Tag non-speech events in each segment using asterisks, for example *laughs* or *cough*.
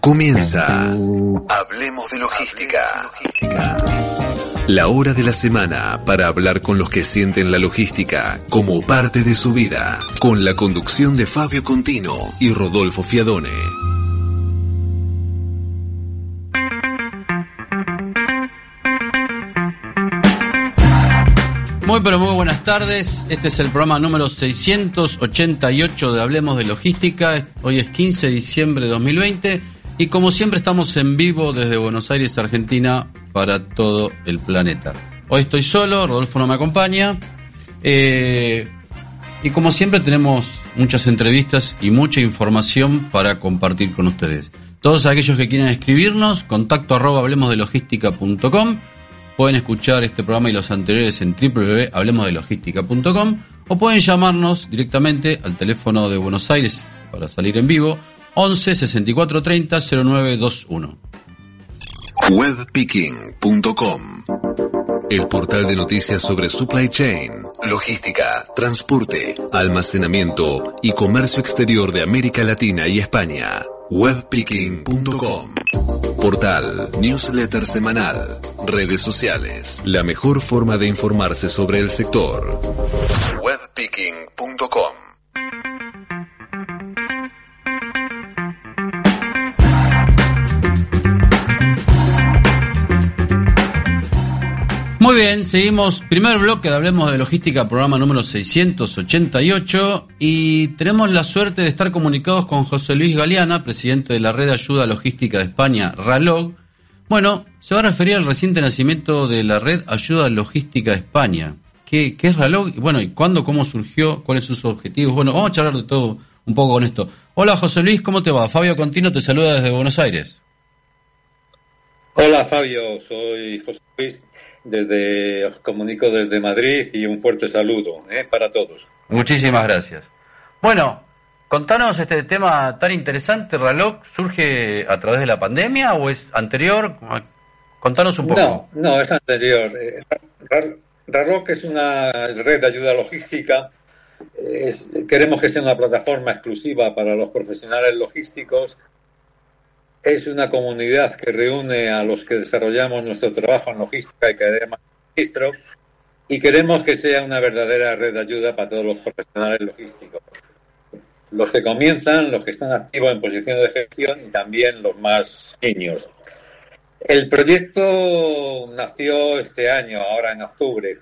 Comienza Hablemos de logística. La hora de la semana para hablar con los que sienten la logística como parte de su vida, con la conducción de Fabio Contino y Rodolfo Fiadone. Muy pero muy buenas tardes. Este es el programa número 688 de Hablemos de Logística. Hoy es 15 de diciembre de 2020 y como siempre estamos en vivo desde Buenos Aires, Argentina, para todo el planeta. Hoy estoy solo, Rodolfo no me acompaña. Eh, y como siempre tenemos muchas entrevistas y mucha información para compartir con ustedes. Todos aquellos que quieran escribirnos, contacto arroba hablemosdelogística.com Pueden escuchar este programa y los anteriores en www.hablemosdelogística.com o pueden llamarnos directamente al teléfono de Buenos Aires para salir en vivo 11 64 30 0921. Webpicking.com El portal de noticias sobre supply chain, logística, transporte, almacenamiento y comercio exterior de América Latina y España. Webpicking.com Portal, newsletter semanal, redes sociales, la mejor forma de informarse sobre el sector. Webpicking.com Muy bien, seguimos. Primer bloque de Hablemos de Logística, programa número 688. Y tenemos la suerte de estar comunicados con José Luis Galeana, presidente de la Red Ayuda Logística de España, RALOG. Bueno, se va a referir al reciente nacimiento de la Red Ayuda Logística de España. ¿Qué, qué es RALOG? Bueno, ¿y cuándo, cómo surgió? ¿Cuáles son sus objetivos? Bueno, vamos a charlar de todo un poco con esto. Hola José Luis, ¿cómo te va? Fabio Contino te saluda desde Buenos Aires. Hola Fabio, soy José Luis desde, os comunico desde Madrid y un fuerte saludo ¿eh? para todos. Muchísimas gracias. Bueno, contanos este tema tan interesante, Ralog, ¿surge a través de la pandemia o es anterior? Contanos un poco. No, no, es anterior. Eh, Ralog es una red de ayuda logística. queremos que sea una plataforma exclusiva para los profesionales logísticos es una comunidad que reúne a los que desarrollamos nuestro trabajo en logística y cadena de registro y queremos que sea una verdadera red de ayuda para todos los profesionales logísticos. Los que comienzan, los que están activos en posición de gestión y también los más niños. El proyecto nació este año, ahora en octubre,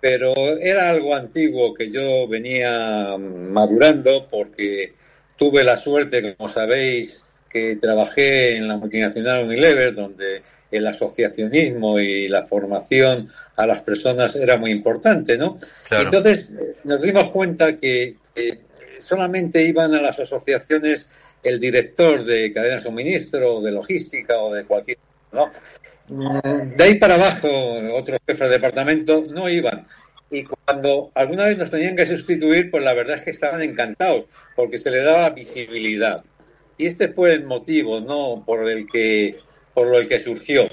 pero era algo antiguo que yo venía madurando porque tuve la suerte, como sabéis, que trabajé en la multinacional Unilever, donde el asociacionismo y la formación a las personas era muy importante, ¿no? Entonces eh, nos dimos cuenta que solamente iban a las asociaciones el director de cadena de suministro, de logística o de cualquier, ¿no? Mm, de ahí para abajo, otros jefes de departamento no iban. Y cuando alguna vez nos tenían que sustituir, pues la verdad es que estaban encantados, porque se le daba visibilidad. Y este fue el motivo, ¿no? Por el que, por el que surgió.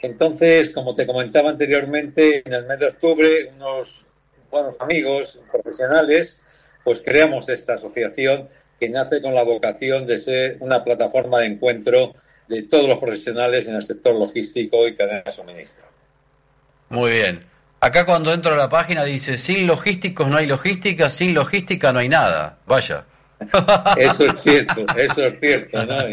Entonces, como te comentaba anteriormente, en el mes de octubre, unos buenos amigos profesionales, pues creamos esta asociación que nace con la vocación de ser una plataforma de encuentro de todos los profesionales en el sector logístico y cadena de suministro. Muy bien. Acá cuando entro a la página dice, sin logísticos no hay logística, sin logística no hay nada. Vaya. Eso es cierto, eso es cierto, ¿no?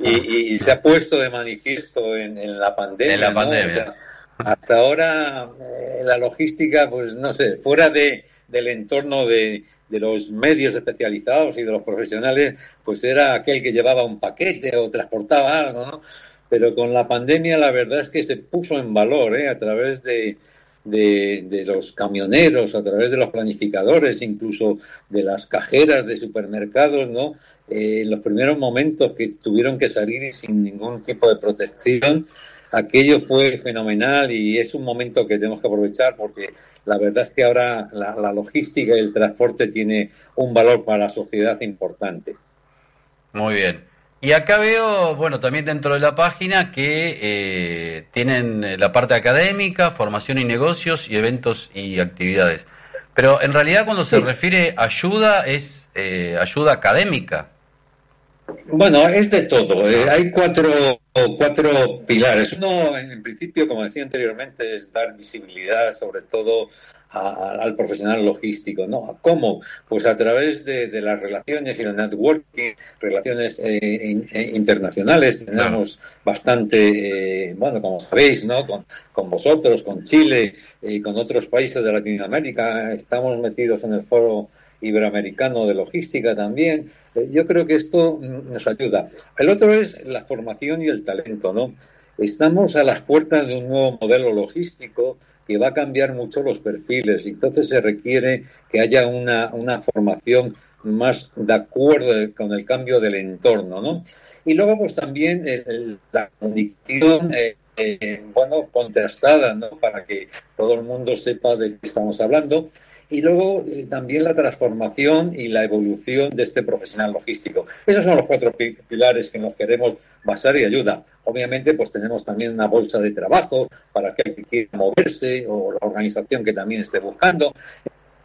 Y, se ha puesto de manifiesto en, la pandemia. En la pandemia. hasta ahora eh, la logística, pues no sé, fuera de, del entorno de, de los medios especializados y de los profesionales, pues era aquel que llevaba un paquete o transportaba algo, ¿no? Pero con la pandemia la verdad es que se puso en valor, ¿eh? A través de, de, los camioneros, a través de los planificadores, incluso de las cajeras de supermercados, ¿no? eh, en los primeros momentos que tuvieron que salir sin ningún tipo de protección, aquello fue fenomenal y es un momento que tenemos que aprovechar porque la verdad es que ahora la, logística y el transporte tiene un valor para la sociedad importante. Muy bien. Y acá veo, bueno, también dentro de la página que eh, tienen la parte académica, formación y negocios y eventos y actividades. Pero en realidad cuando se refiere ayuda es eh, ayuda académica. Bueno, es de todo. Eh, hay cuatro, cuatro pilares. Uno, en principio, como decía anteriormente, es dar visibilidad sobre todo al profesional logístico, ¿no? ¿Cómo? Pues a través de, las relaciones y el networking, relaciones eh, eh, internacionales. Tenemos bastante, bueno, como sabéis, ¿no? Con, con vosotros, con Chile y con otros países de Latinoamérica. Estamos metidos en el foro iberoamericano de logística también. Eh, yo creo que esto nos ayuda. El otro es la formación y el talento, ¿no? Estamos a las puertas de un nuevo modelo logístico que va a cambiar mucho los perfiles entonces se requiere que haya una, una formación más de acuerdo con el cambio del entorno, ¿no? Y luego, pues también la comunicación, eh, eh, bueno, contrastada, ¿no? Para que todo el mundo sepa de qué estamos hablando y luego eh, también la transformación y la evolución de este profesional logístico. Esos son los cuatro pilares que nos queremos basar y ayuda. Obviamente, pues tenemos también una bolsa de trabajo para aquel que quiera moverse o la organización que también esté buscando.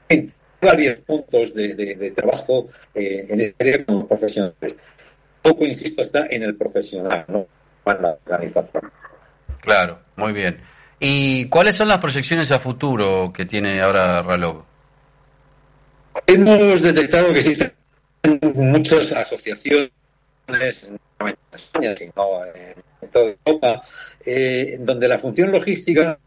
En varios puntos de, trabajo eh, en el área con profesionales. Poco, insisto, está en el profesional, no en la organización. Claro, muy bien. ¿Y cuáles son las proyecciones a futuro que tiene ahora Ralog? Hemos detectado que existen muchas asociaciones, no en España, sino en toda Europa, eh, donde la función logística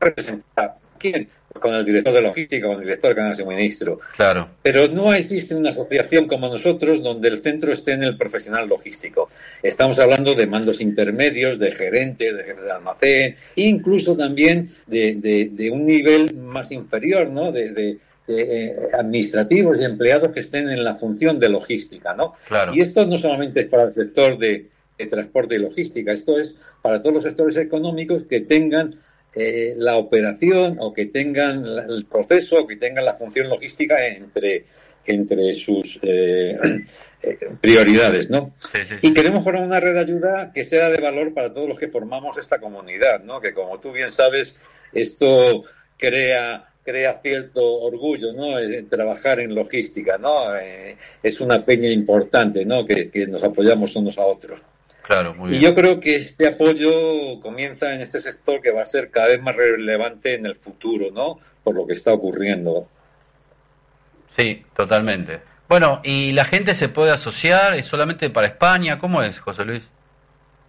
representa quién con el director de logística, con el director de canal de suministro. Claro. Pero no existe una asociación como nosotros donde el centro esté en el profesional logístico. Estamos hablando de mandos intermedios, de gerentes, de jefes de almacén, incluso también de, de, un nivel más inferior, ¿no? de, eh, administrativos y empleados que estén en la función de logística, ¿no? Y esto no solamente es para el sector de, transporte y logística, esto es para todos los sectores económicos que tengan eh, la operación o que tengan el proceso o que tengan la función logística entre, entre sus eh, *clears throat* prioridades, ¿no? Y queremos formar una red de ayuda que sea de valor para todos los que formamos esta comunidad, ¿no? Que como tú bien sabes, esto crea crea cierto orgullo, ¿no? En trabajar en logística, ¿no? Eh, es una peña importante, ¿no? Que, nos apoyamos unos a otros. Claro, muy y yo creo que este apoyo comienza en este sector que va a ser cada vez más relevante en el futuro, ¿no? Por lo que está ocurriendo. Sí, totalmente. Bueno, ¿y la gente se puede asociar? ¿Es solamente para España? ¿Cómo es, José Luis?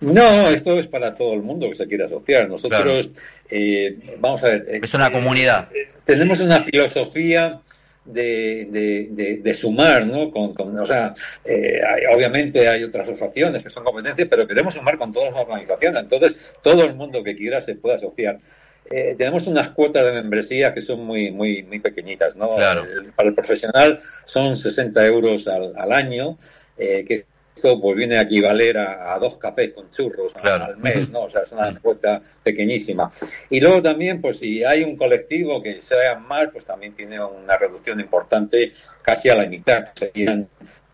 No, esto es para todo el mundo que se quiera asociar. Nosotros, eh, vamos a ver. Eh, es una comunidad. Eh, tenemos una filosofía de, de, sumar, ¿no? Con, o sea, obviamente hay otras asociaciones que son competencias, pero queremos sumar con todas las organizaciones. Entonces, todo el mundo que quiera se puede asociar. tenemos unas cuotas de membresía que son muy muy muy pequeñitas, ¿no? para el profesional son 60 euros al, al año, que esto pues viene a equivaler a, dos cafés con churros al mes, ¿no? O sea, es una cuota pequeñísima. Y luego también, pues si hay un colectivo que sea más, pues también tiene una reducción importante, casi a la mitad, serían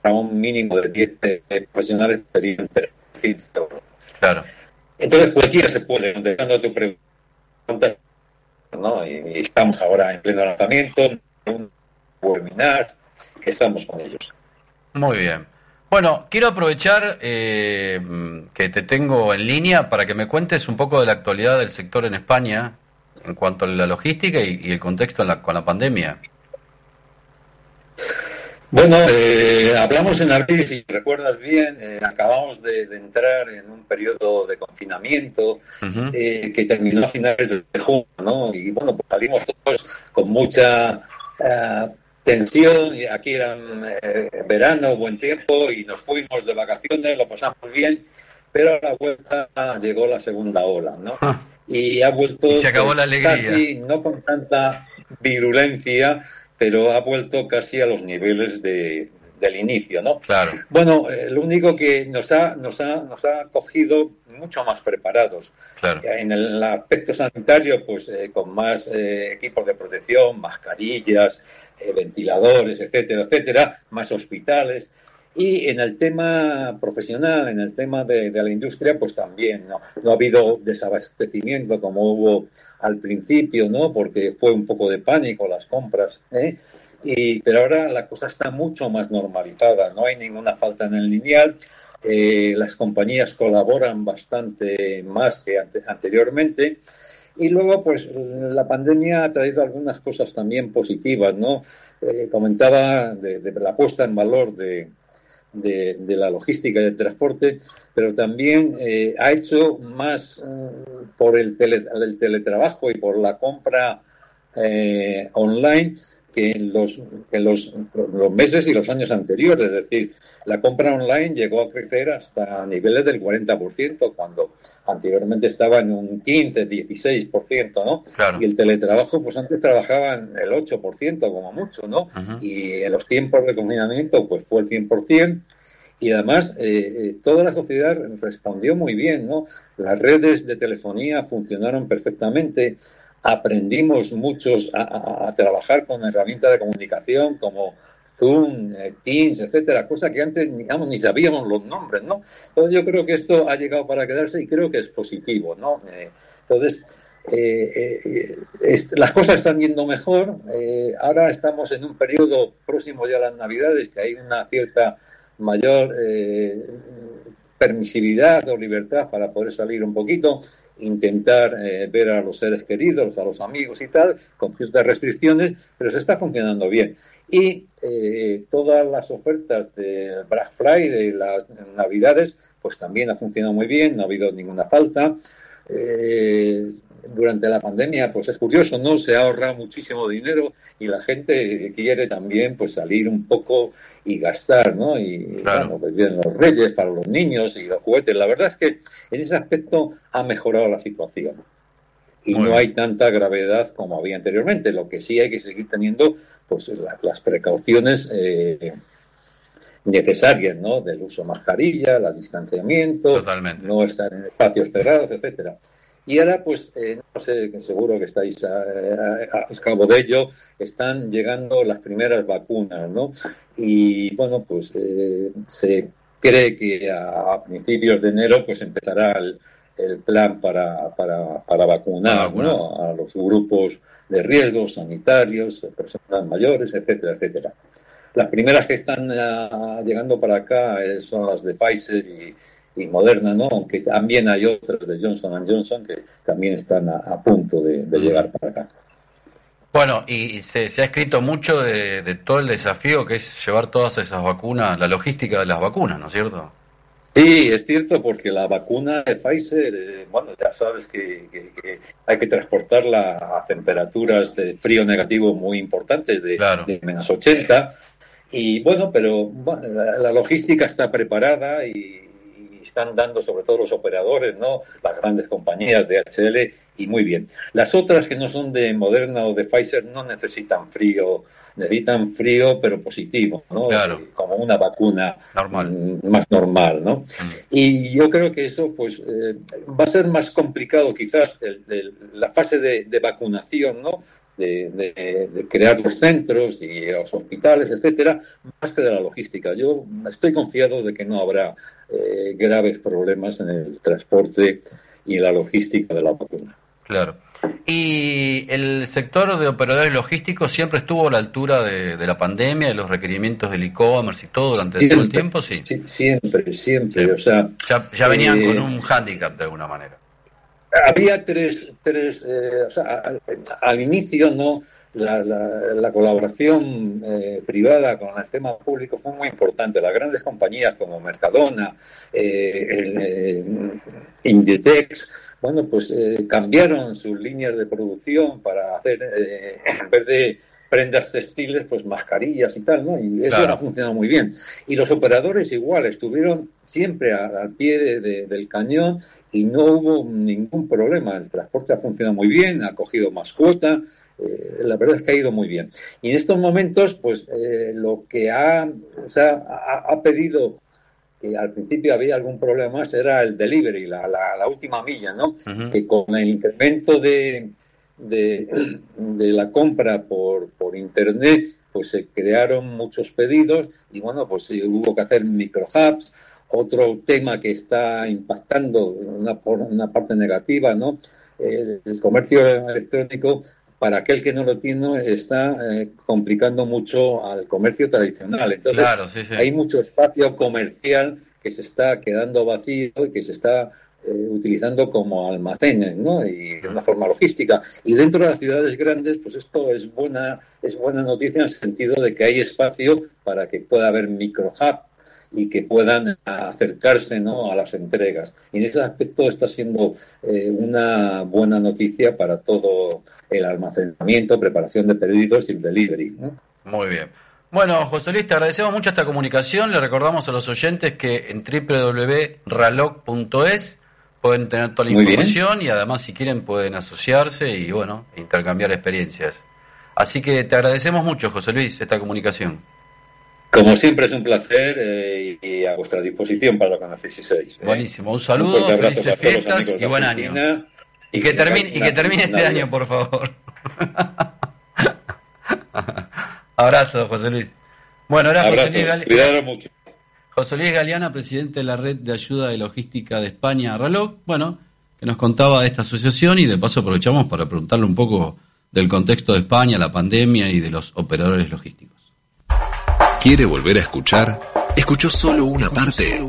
a un mínimo de 10 profesionales, serían Claro. Entonces cualquiera se puede, contestando tu pregunta, ¿no? Y, estamos ahora en pleno lanzamiento, un webinar, que estamos con ellos. Muy bien. Bueno, quiero aprovechar eh, que te tengo en línea para que me cuentes un poco de la actualidad del sector en España en cuanto a la logística y, el contexto con la pandemia. Bueno, eh, hablamos en abril, si recuerdas bien, eh, acabamos de, entrar en un periodo de confinamiento que terminó a finales de junio, ¿no? Y bueno, pues salimos todos con mucha tensión, y aquí era eh, verano, buen tiempo, y nos fuimos de vacaciones, lo pasamos bien, pero a la vuelta llegó la segunda ola, ¿no? Ah. Y ha vuelto... se acabó la alegría. Casi, no con tanta virulencia, pero ha vuelto casi a los niveles de, del inicio, ¿no? Claro. Bueno, eh, lo único que nos ha, nos ha, nos ha cogido mucho más preparados. Claro. En el aspecto sanitario, pues eh, con más eh, equipos de protección, mascarillas, ventiladores, etcétera, etcétera, más hospitales. Y en el tema profesional, en el tema de, la industria, pues también ¿no? no ha habido desabastecimiento como hubo al principio, ¿no? Porque fue un poco de pánico las compras, ¿eh? Y, pero ahora la cosa está mucho más normalizada, no hay ninguna falta en el lineal, eh, las compañías colaboran bastante más que anteriormente. Y luego, pues, la pandemia ha traído algunas cosas también positivas, ¿no? Eh, comentaba de, la puesta en valor de, de, la logística y del transporte, pero también eh, ha hecho más eh, por el, el, teletrabajo y por la compra eh, online que en los, en los, los, meses y los años anteriores. Es decir, la compra online llegó a crecer hasta niveles del 40%, cuando anteriormente estaba en un 15, 16%, ¿no? Y el teletrabajo, pues antes trabajaban el 8% como mucho, ¿no? Y en los tiempos de confinamiento, pues fue el 100%. Y además, eh, eh, toda la sociedad respondió muy bien, ¿no? Las redes de telefonía funcionaron perfectamente, aprendimos muchos a, trabajar con herramientas de comunicación como Zoom, eh, Teams, etcétera, cosa que antes ni sabíamos los nombres, ¿no? Entonces yo creo que esto ha llegado para quedarse y creo que es positivo, ¿no? Eh, entonces, eh, las cosas están yendo mejor. ahora estamos en un periodo próximo ya a las Navidades, que hay una cierta mayor permisividad o libertad para poder salir un poquito intentar eh, ver a los seres queridos, a los amigos y tal, con ciertas restricciones, pero se está funcionando bien. Y eh, todas las ofertas de Black Friday, las Navidades, pues también ha funcionado muy bien, no ha habido ninguna falta. Eh, durante la pandemia, pues es curioso, ¿no? Se ha ahorrado muchísimo dinero y la gente quiere también pues salir un poco y gastar, ¿no? Y bueno, pues vienen los reyes para los niños y los juguetes. La verdad es que en ese aspecto ha mejorado la situación. Y no hay tanta gravedad como había anteriormente. Lo que sí hay que seguir teniendo, pues las precauciones eh, necesarias, ¿no? Del uso de mascarilla, el distanciamiento, no estar en espacios cerrados, etcétera. Y ahora, pues, eh, no sé, seguro que estáis a, a, cabo de ello, están llegando las primeras vacunas, ¿no? Y bueno, pues eh, se cree que a, principios de enero, pues empezará el, plan para, para, para vacunar, ¿no? A los grupos de riesgo, sanitarios, personas mayores, etcétera, etcétera. Las primeras que están ah, llegando para acá eh, son las de Pfizer y, y Moderna, ¿no? Aunque también hay otras de Johnson Johnson que también están a, punto de, llegar para acá. Bueno, y se, ha escrito mucho de, todo el desafío que es llevar todas esas vacunas, la logística de las vacunas, ¿no es cierto? Sí, es cierto, porque la vacuna de Pfizer, eh, bueno, ya sabes que, hay que transportarla a temperaturas de frío negativo muy importantes, de, de menos 80. Y bueno, pero la logística está preparada y, están dando sobre todo los operadores, ¿no? Las grandes compañías de HL y muy bien. Las otras que no son de Moderna o de Pfizer no necesitan frío, necesitan frío pero positivo, ¿no? Claro. Como una vacuna normal. Mm, más normal, ¿no? Mm. Y yo creo que eso pues eh, va a ser más complicado quizás la fase de, de vacunación, ¿no? De, crear los centros y los hospitales, etcétera, más que de la logística. Yo estoy confiado de que no habrá eh, graves problemas en el transporte y la logística de la vacuna. Claro. ¿Y el sector de operadores logísticos siempre estuvo a la altura de, la pandemia, de los requerimientos del e-commerce y todo durante todo el tiempo? Sí, siempre, siempre. O sea, ya, venían con eh, un hándicap de alguna manera había tres, tres eh, o sea, al, inicio no la, la, colaboración eh, privada con el tema público fue muy importante. Las grandes compañías como Mercadona, eh, Inditex, bueno, pues cambiaron sus líneas de producción para hacer, en vez de prendas textiles, pues mascarillas y tal, ¿no? Y eso ha funcionado muy bien. Y los operadores igual, estuvieron siempre al pie del cañón y no hubo ningún problema. El transporte ha funcionado muy bien, ha cogido más cuota, eh, la verdad es que ha ido muy bien. Y en estos momentos, pues eh, lo que ha, o sea, ha, pedido, que al principio había algún problema más, era el delivery, la, la, última milla, ¿no? Que con el incremento de, de, de la compra por, por Internet, pues se crearon muchos pedidos y bueno, pues hubo que hacer microhubs. Otro tema que está impactando una, una parte negativa, ¿no? el comercio electrónico para aquel que no lo tiene está eh, complicando mucho al comercio tradicional. Entonces, hay mucho espacio comercial que se está quedando vacío y que se está eh, utilizando como almacenes, ¿no? Y de una forma logística. Y dentro de las ciudades grandes, pues esto es buena, es buena noticia en el sentido de que hay espacio para que pueda haber micro y que puedan acercarse ¿no? a las entregas. Y en ese aspecto está siendo eh, una buena noticia para todo el almacenamiento, preparación de pedidos y el delivery. Muy bien. Bueno, José Luis, te agradecemos mucho esta comunicación. Le recordamos a los oyentes que en www.ralog.es pueden tener toda la información y además si quieren pueden asociarse y bueno, intercambiar experiencias. Así que te agradecemos mucho, José Luis, esta comunicación. Como siempre es un placer eh, y a vuestra disposición para lo que necesitéis. ¿eh? Buenísimo, un saludo, felices fiestas y buen año. Y que termine, y que termine este año, por favor. *laughs* Abrazo, José Luis. Bueno, ahora José Luis Galeana. José Luis Galeana, presidente de la Red de Ayuda de Logística de España, RALOC, bueno, que nos contaba de esta asociación y de paso aprovechamos para preguntarle un poco del contexto de España, la pandemia y de los operadores logísticos. ¿Quiere volver a escuchar? ¿Escuchó solo una parte?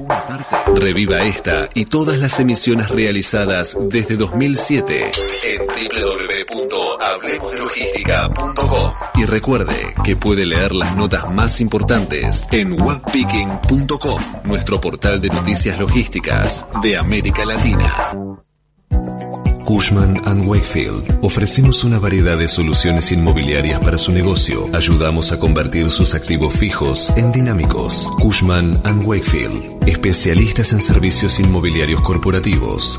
Reviva esta y todas las emisiones realizadas desde 2007 en www.hablemosdelogística.com y recuerde que puede leer las notas más importantes en webpicking.com, nuestro portal de noticias logísticas de América Latina. Cushman ⁇ Wakefield. Ofrecemos una variedad de soluciones inmobiliarias para su negocio. Ayudamos a convertir sus activos fijos en dinámicos. Cushman ⁇ Wakefield. Especialistas en servicios inmobiliarios corporativos.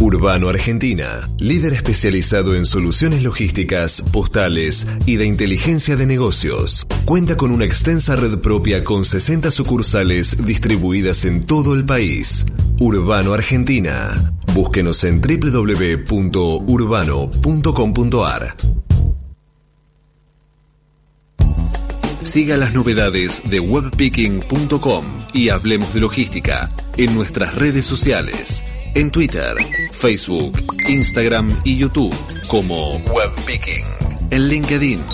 Urbano Argentina, líder especializado en soluciones logísticas, postales y de inteligencia de negocios. Cuenta con una extensa red propia con 60 sucursales distribuidas en todo el país. Urbano Argentina. Búsquenos en www.urbano.com.ar. Siga las novedades de webpicking.com y hablemos de logística en nuestras redes sociales en Twitter, Facebook, Instagram y YouTube como Webpicking. En LinkedIn,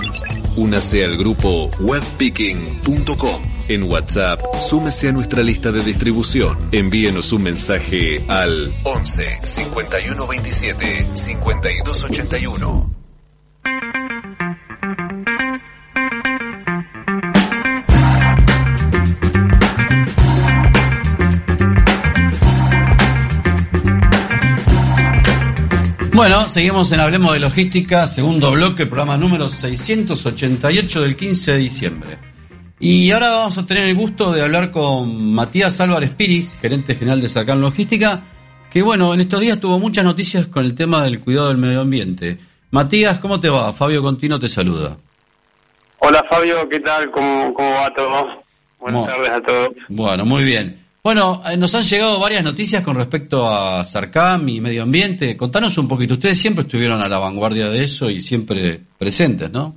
únase al grupo webpicking.com. En WhatsApp, súmese a nuestra lista de distribución. Envíenos un mensaje al 11 51 27 52 81. Bueno, seguimos en Hablemos de Logística, segundo bloque, programa número 688 del 15 de diciembre. Y ahora vamos a tener el gusto de hablar con Matías Álvarez Piris, gerente general de Sarcan Logística, que bueno, en estos días tuvo muchas noticias con el tema del cuidado del medio ambiente. Matías, ¿cómo te va? Fabio Contino te saluda. Hola Fabio, ¿qué tal? ¿Cómo, cómo va todo? Buenas tardes a todos. Bueno, muy bien. Bueno, eh, nos han llegado varias noticias con respecto a Sarcam y medio ambiente. Contanos un poquito. Ustedes siempre estuvieron a la vanguardia de eso y siempre presentes, ¿no?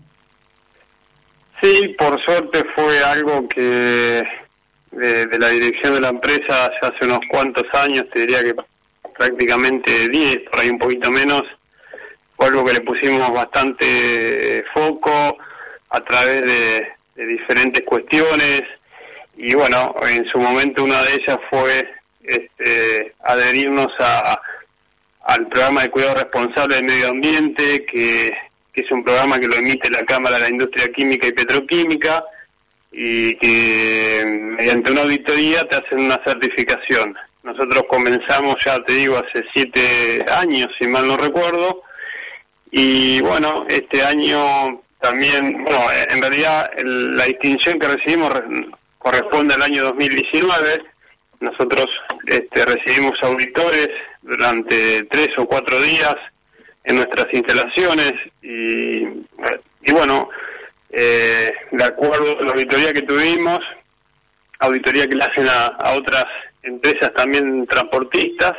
Sí, por suerte fue algo que de, la dirección de la empresa hace unos cuantos años, te diría que prácticamente 10, por ahí un poquito menos, fue algo que le pusimos bastante foco a través de diferentes cuestiones y bueno, en su momento una de ellas fue este, adherirnos a, al programa de cuidado responsable del medio ambiente, que, es un programa que lo emite la Cámara de la Industria Química y Petroquímica, y que mediante una auditoría te hacen una certificación. Nosotros comenzamos, ya te digo, hace siete años, si mal no recuerdo, y bueno, este año también, bueno, en realidad la distinción que recibimos corresponde al año 2019. Nosotros este, recibimos auditores durante tres o cuatro días en nuestras instalaciones y, bueno, eh, de acuerdo a la auditoría que tuvimos, auditoría que le hacen a, otras empresas también transportistas,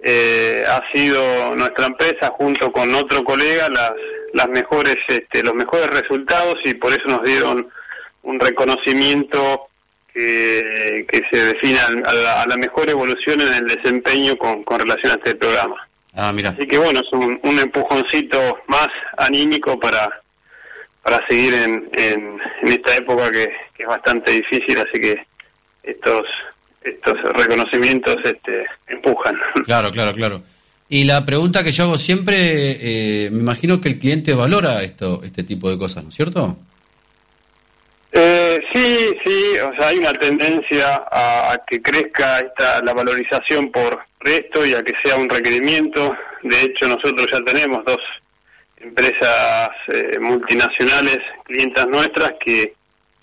eh, ha sido nuestra empresa junto con otro colega las las mejores este, los mejores resultados y por eso nos dieron un reconocimiento que, que se define a la, mejor evolución en el desempeño con, con relación a este programa. Ah, mira. Así que bueno, es un, un empujoncito más anímico para, para seguir en, en, esta época que, es bastante difícil, así que estos estos reconocimientos este, empujan. *laughs* Claro, claro, claro. Y la pregunta que yo hago siempre, eh, me imagino que el cliente valora esto, este tipo de cosas, ¿no es cierto? Eh, sí, sí, o sea, hay una tendencia a, que crezca esta, la valorización por esto y a que sea un requerimiento. De hecho, nosotros ya tenemos dos empresas eh, multinacionales, clientas nuestras, que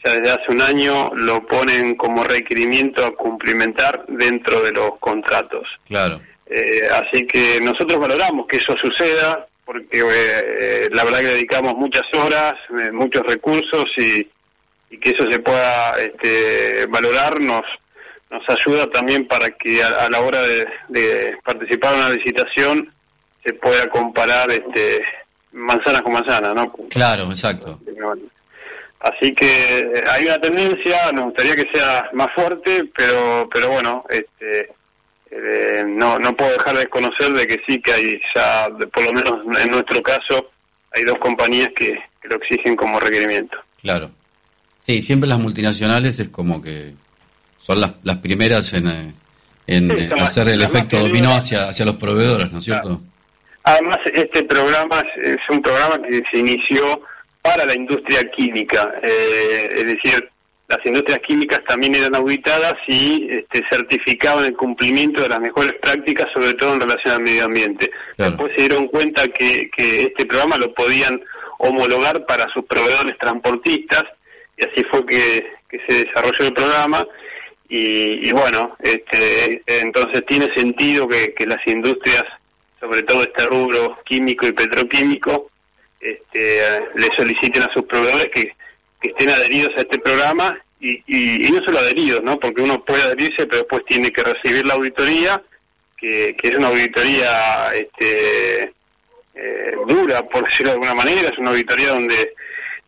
ya desde hace un año lo ponen como requerimiento a cumplimentar dentro de los contratos. Claro. Eh, así que nosotros valoramos que eso suceda, porque eh, la verdad que dedicamos muchas horas, muchos recursos y, que eso se pueda este, valorar nos, nos ayuda también para que a, la hora de, de participar en una licitación se pueda comparar este manzana con manzana, ¿no? Claro, exacto. Así que hay una tendencia, nos gustaría que sea más fuerte, pero pero bueno, este eh, no no puedo dejar de desconocer de que sí que hay ya, por lo menos en nuestro caso, hay dos compañías que, lo exigen como requerimiento. Claro. Sí, siempre las multinacionales es como que son las, las primeras en, eh, en hacer el efecto dominó hacia, hacia los proveedores, ¿no es cierto? Además, este programa es, un programa que se inició para la industria química, eh, es decir, las industrias químicas también eran auditadas y este, certificaban el cumplimiento de las mejores prácticas, sobre todo en relación al medio ambiente. Después se dieron cuenta que, este programa lo podían homologar para sus proveedores transportistas y así fue que, se desarrolló el programa. Y, bueno, este, entonces tiene sentido que las industrias sobre todo este rubro químico y petroquímico, este, le soliciten a sus proveedores que, estén adheridos a este programa y, y, no solo adheridos, ¿no? Porque uno puede adherirse, pero después tiene que recibir la auditoría, que, es una auditoría este, eh, dura, por decirlo de alguna manera, es una auditoría donde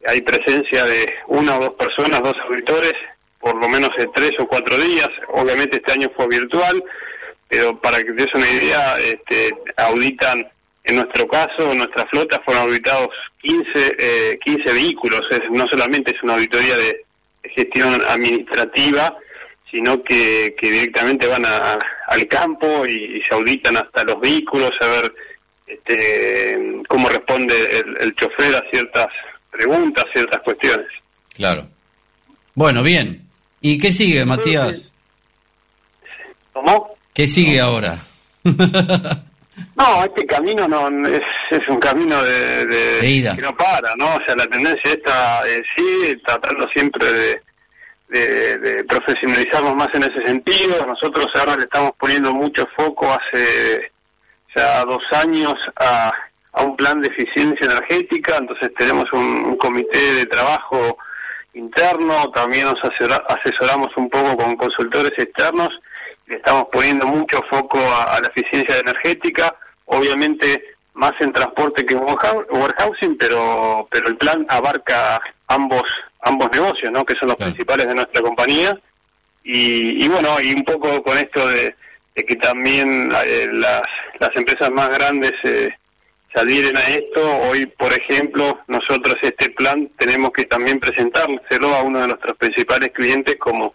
hay presencia de una o dos personas, dos auditores, por lo menos de tres o cuatro días. Obviamente este año fue virtual, pero para que te des una idea, este, auditan, en nuestro caso, en nuestra flota fueron auditados 15, eh, 15 vehículos, es, no solamente es una auditoría de, gestión administrativa, sino que, directamente van al campo y, se auditan hasta los vehículos, a ver este, cómo responde el, el chofer a ciertas preguntas, ciertas cuestiones. Claro. Bueno, bien. ¿Y qué sigue, Matías? ¿Cómo? ¿Qué sigue ahora? *laughs* no, este camino no es, es un camino de, que no para, ¿no? O sea, la tendencia está, eh, sí, tratando siempre de, de, profesionalizarnos más en ese sentido. Nosotros ahora le estamos poniendo mucho foco hace ya dos años a, a un plan de eficiencia energética, entonces tenemos un, comité de trabajo interno, también nos asesoramos un poco con consultores externos estamos poniendo mucho foco a, la eficiencia energética, obviamente más en transporte que en warehousing, pero pero el plan abarca ambos ambos negocios, ¿no? Que son los principales de nuestra compañía y, y, bueno y un poco con esto de, que también eh, las las empresas más grandes eh, adhieren a esto. Hoy, por ejemplo, nosotros este plan tenemos que también presentárselo a uno de nuestros principales clientes como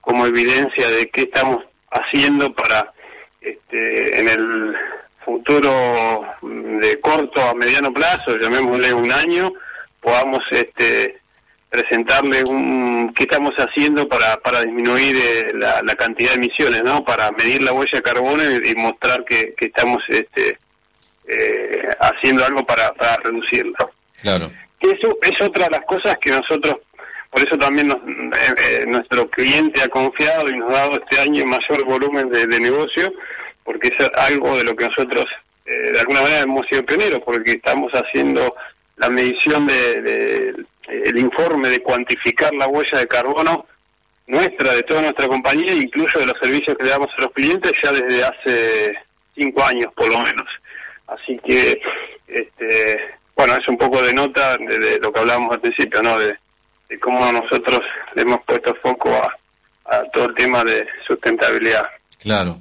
como evidencia de que estamos haciendo para este, en el futuro de corto a mediano plazo, llamémosle un año, podamos este, presentarle un qué estamos haciendo para, para disminuir eh, la, cantidad de emisiones, ¿no? Para medir la huella de carbono y, mostrar que, que, estamos este, eh, haciendo algo para, para reducirla. Claro. Eso es otra de las cosas que nosotros, por eso también eh, nuestro cliente ha confiado y nos ha dado este año mayor volumen de, negocio, porque es algo de lo que nosotros de alguna manera hemos sido pioneros, porque estamos haciendo la medición de el informe de cuantificar la huella de carbono nuestra, de toda nuestra compañía, incluso de los servicios que le damos a los clientes ya desde hace cinco años por lo menos. Así que, este, bueno, es un poco de nota de, lo que hablábamos al principio, ¿no? De, cómo nosotros le hemos puesto foco a todo el tema de sustentabilidad. Claro.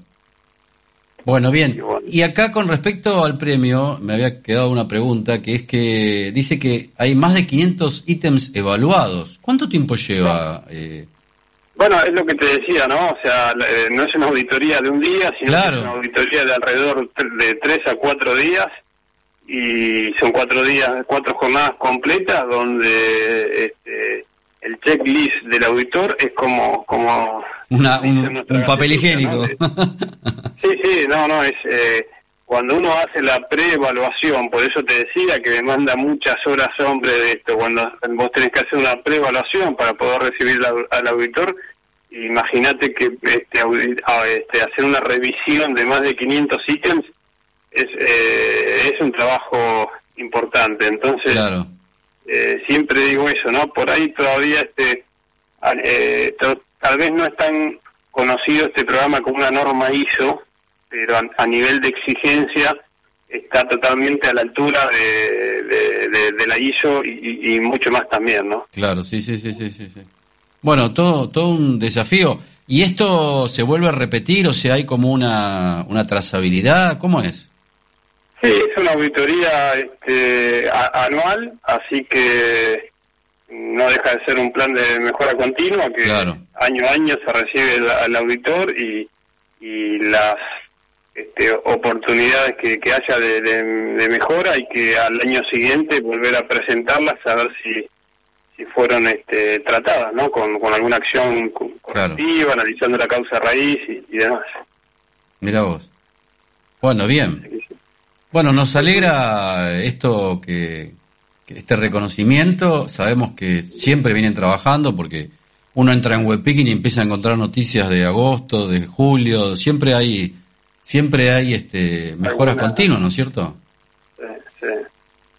Bueno, bien. Y acá con respecto al premio, me había quedado una pregunta, que es que dice que hay más de 500 ítems evaluados. ¿Cuánto tiempo lleva? Eh? Bueno, es lo que te decía, ¿no? O sea, eh, no es una auditoría de un día, sino es una auditoría de alrededor de tres a cuatro días y son cuatro días, cuatro jornadas completas donde este, el checklist del auditor es como como una, un, papel higiénico. sí, sí, no, no, es eh, cuando uno hace la preevaluación, por eso te decía que me manda muchas horas hombre de esto, cuando vos tenés que hacer una preevaluación para poder recibir al auditor, imagínate que este, este, hacer una revisión de más de 500 ítems es, eh, es un trabajo importante, entonces... Claro eh, siempre digo eso, ¿no? Por ahí todavía este, eh, tal vez no es tan conocido este programa como una norma ISO, pero a, nivel de exigencia está totalmente a la altura de, la ISO y, mucho más también, ¿no? Claro, sí, sí, sí, sí, sí. Bueno, todo, todo un desafío. ¿Y esto se vuelve a repetir? O sea, hay como una, una trazabilidad. ¿Cómo es? Sí, es una auditoría este, anual, así que no deja de ser un plan de mejora continua que año a año se recibe el, auditor y, y las este, oportunidades que, haya de, mejora y que al año siguiente volver a presentarlas a ver si si fueron este, tratadas, ¿no? Con, alguna acción correctiva, analizando la causa raíz y, demás. Mira vos. Bueno, bien. Bueno, nos alegra esto que, este reconocimiento. Sabemos que siempre vienen trabajando porque uno entra en Webpicking y empieza a encontrar noticias de agosto, de julio. Siempre hay, siempre hay este mejoras continuas, ¿no es cierto? Sí, sí.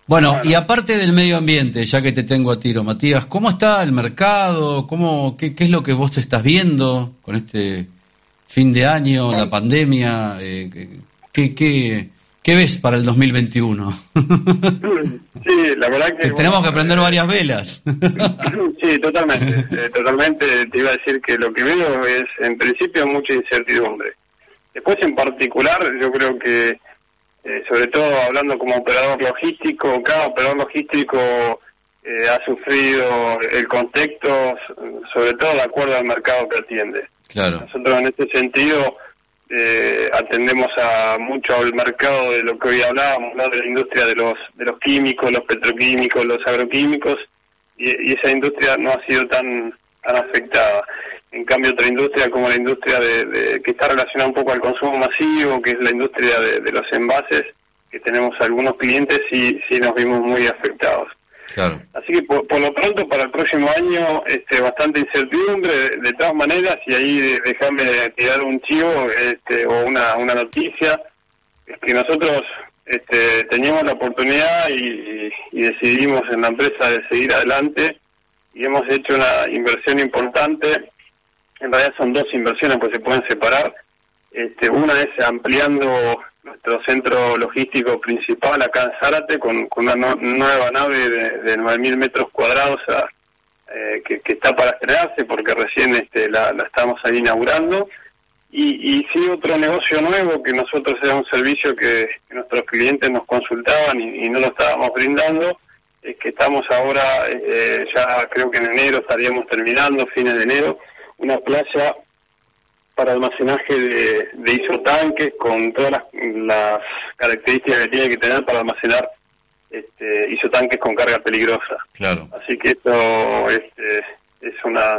Bueno, y aparte del medio ambiente, ya que te tengo a tiro, Matías, ¿cómo está el mercado? ¿Cómo, qué, qué es lo que vos estás viendo con este fin de año, la pandemia? Eh, ¿qué, qué, ¿Qué ves para el 2021? *laughs* sí, la verdad que... tenemos que aprender varias velas. *laughs* sí, totalmente. Eh, totalmente te iba a decir que lo que veo es, en principio, mucha incertidumbre. Después, en particular, yo creo que, eh, sobre todo hablando como operador logístico, cada operador logístico eh, ha sufrido el contexto, sobre todo de acuerdo al mercado que atiende. Claro. Nosotros, en este sentido eh, atendemos a mucho al mercado de lo que hoy hablábamos, ¿no? de la industria de los, de los químicos, los petroquímicos, los agroquímicos, y, esa industria no ha sido tan, tan afectada. En cambio, otra industria como la industria de, que está relacionada un poco al consumo masivo, que es la industria de, de los envases, que tenemos algunos clientes, sí, sí nos vimos muy afectados. Así que por, lo pronto para el próximo año este, bastante incertidumbre de, todas maneras y ahí déjame tirar un chivo este, o una, una noticia, es que nosotros este, teníamos la oportunidad y, decidimos en la empresa de seguir adelante y hemos hecho una inversión importante, en realidad son dos inversiones pues se pueden separar, este, una es ampliando nuestro centro logístico principal acá en Zárate con, una nueva nave de, de 9.000 metros cuadrados eh, que, está para estrenarse porque recién este, la, estamos ahí inaugurando. Y, y sí otro negocio nuevo que nosotros era un servicio que, nuestros clientes nos consultaban y, no lo estábamos brindando, es que estamos ahora, eh, ya creo que en enero estaríamos terminando, fines de enero, una playa para almacenaje de, de isotanques con todas las, características que tiene que tener para almacenar este, isotanques con carga peligrosa. Claro. Así que esto este, es una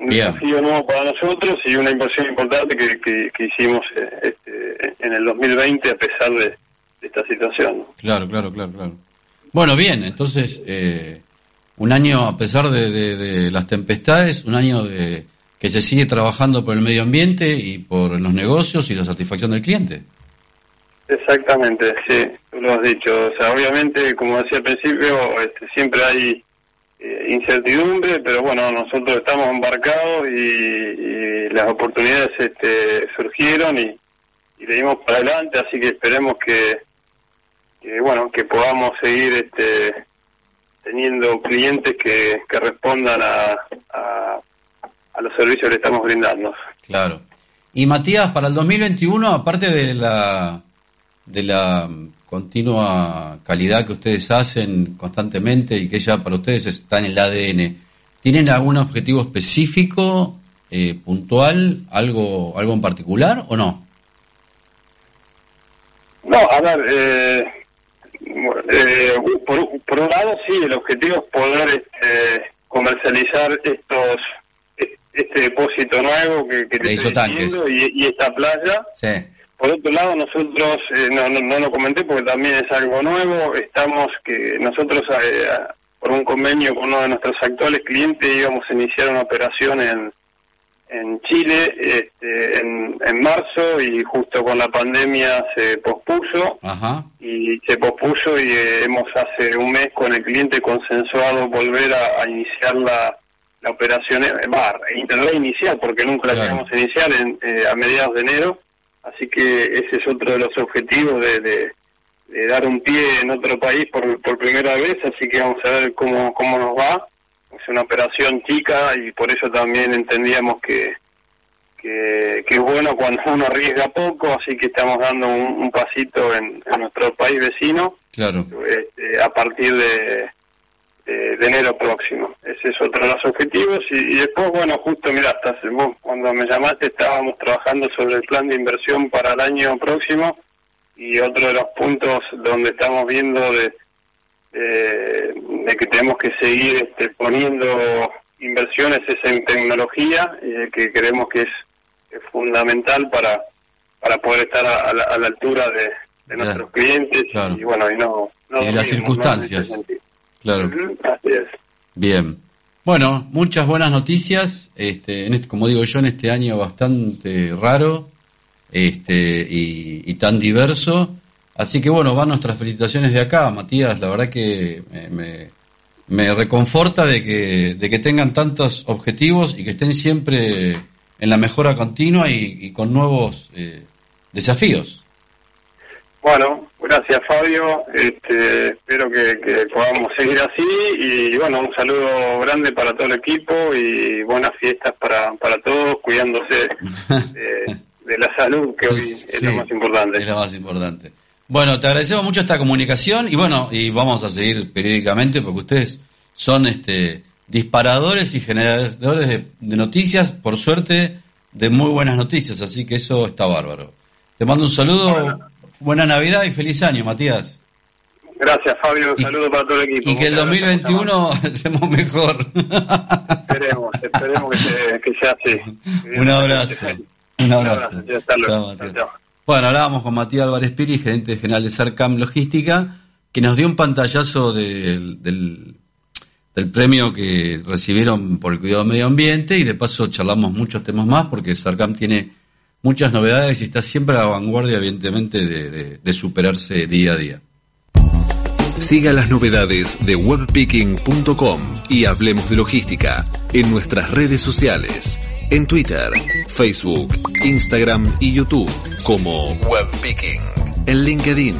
un desafío nuevo para nosotros y una inversión importante que, que, hicimos eh, este, en el 2020 a pesar de, esta situación. Claro, claro, claro, claro. Bueno, bien, entonces eh, un año a pesar de, de, las tempestades, un año de que se sigue trabajando por el medio ambiente y por los negocios y la satisfacción del cliente. Exactamente, sí, lo has dicho. O sea, obviamente, como decía al principio, este, siempre hay eh, incertidumbre, pero bueno, nosotros estamos embarcados y, las oportunidades este, surgieron y, y le dimos para adelante, así que esperemos que, bueno, que podamos seguir este, teniendo clientes que, que respondan a, a a los servicios que le estamos brindando. Claro. Y Matías, para el 2021, aparte de la de la continua calidad que ustedes hacen constantemente y que ya para ustedes está en el ADN, ¿tienen algún objetivo específico, eh, puntual, algo algo en particular o no? No, a ver, eh, eh, por, un lado sí, el objetivo es poder este, comercializar estos este depósito nuevo que, que te estoy diciendo y, y, esta playa. Por otro lado, nosotros, eh, no, no, lo comenté porque también es algo nuevo, estamos que nosotros, eh, por un convenio con uno de nuestros actuales clientes, íbamos a iniciar una operación en, en Chile este, en, en marzo y justo con la pandemia se pospuso. Y se pospuso y eh, hemos hace un mes con el cliente consensuado volver a iniciar la la operación, va, intentar iniciar, porque nunca la tenemos iniciar en, eh, a mediados de enero, así que ese es otro de los objetivos de, de, dar un pie en otro país por, por primera vez, así que vamos a ver cómo, cómo nos va. Es una operación chica y por eso también entendíamos que, que, que es bueno cuando uno arriesga poco, así que estamos dando un, pasito en, nuestro país vecino claro. Este, a partir de de enero próximo. Ese es otro de los objetivos. Y, después, bueno, justo, mira, hasta cuando me llamaste estábamos trabajando sobre el plan de inversión para el año próximo y otro de los puntos donde estamos viendo de, de, que tenemos que seguir este, poniendo inversiones es en tecnología, eh, que creemos que es, fundamental para, para poder estar a, la, altura de, nuestros clientes y bueno, y no... no y las circunstancias. Claro. Bien. Bueno, muchas buenas noticias. Este, en este, como digo yo, en este año bastante raro este, y, tan diverso. Así que bueno, van nuestras felicitaciones de acá, Matías. La verdad que me, me reconforta de que, de que tengan tantos objetivos y que estén siempre en la mejora continua y, con nuevos eh, desafíos. Bueno, gracias Fabio, este, espero que, podamos seguir así y bueno, un saludo grande para todo el equipo y buenas fiestas para, para todos, cuidándose *laughs* de, la salud que hoy es lo más importante. Es lo más importante. Bueno, te agradecemos mucho esta comunicación y bueno, y vamos a seguir periódicamente porque ustedes son este disparadores y generadores de, noticias, por suerte, de muy buenas noticias, así que eso está bárbaro. Te mando un saludo. Buena Navidad y feliz año, Matías. Gracias, Fabio. Un saludo para todo el equipo. Y que el 2021 estemos mejor. Esperemos, esperemos que, se, que sea así. *laughs* Un abrazo. Un abrazo. Bueno, hablábamos con Matías Álvarez Piri, gerente general de Sarcam Logística, que nos dio un pantallazo del, del, del premio que recibieron por el cuidado del medio ambiente y de paso charlamos muchos temas más porque Sarcam tiene muchas novedades y está siempre a la vanguardia, evidentemente, de, superarse día a día. Siga las novedades de webpicking.com y hablemos de logística en nuestras redes sociales, en Twitter, Facebook, Instagram y YouTube como Webpicking, en LinkedIn.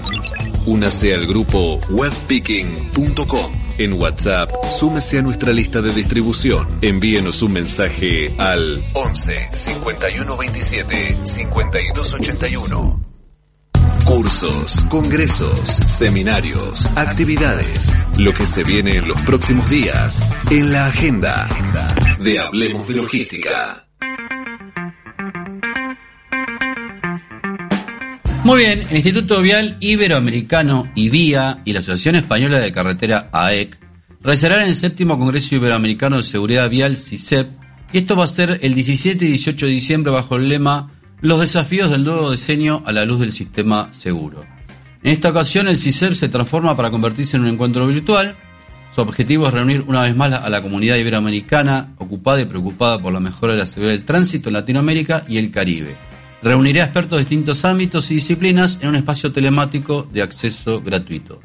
Únase al grupo webpicking.com en WhatsApp, súmese a nuestra lista de distribución. Envíenos un mensaje al 11 51 27 52 81. Cursos, congresos, seminarios, actividades. Lo que se viene en los próximos días en la agenda de Hablemos de Logística. Muy bien, el Instituto Vial Iberoamericano IVIA y la Asociación Española de Carretera AEC realizarán el séptimo Congreso Iberoamericano de Seguridad Vial CISEP y esto va a ser el 17 y 18 de diciembre bajo el lema Los desafíos del nuevo diseño a la luz del sistema seguro. En esta ocasión el CISEP se transforma para convertirse en un encuentro virtual. Su objetivo es reunir una vez más a la comunidad iberoamericana ocupada y preocupada por la mejora de la seguridad del tránsito en Latinoamérica y el Caribe reunirá expertos de distintos ámbitos y disciplinas en un espacio telemático de acceso gratuito.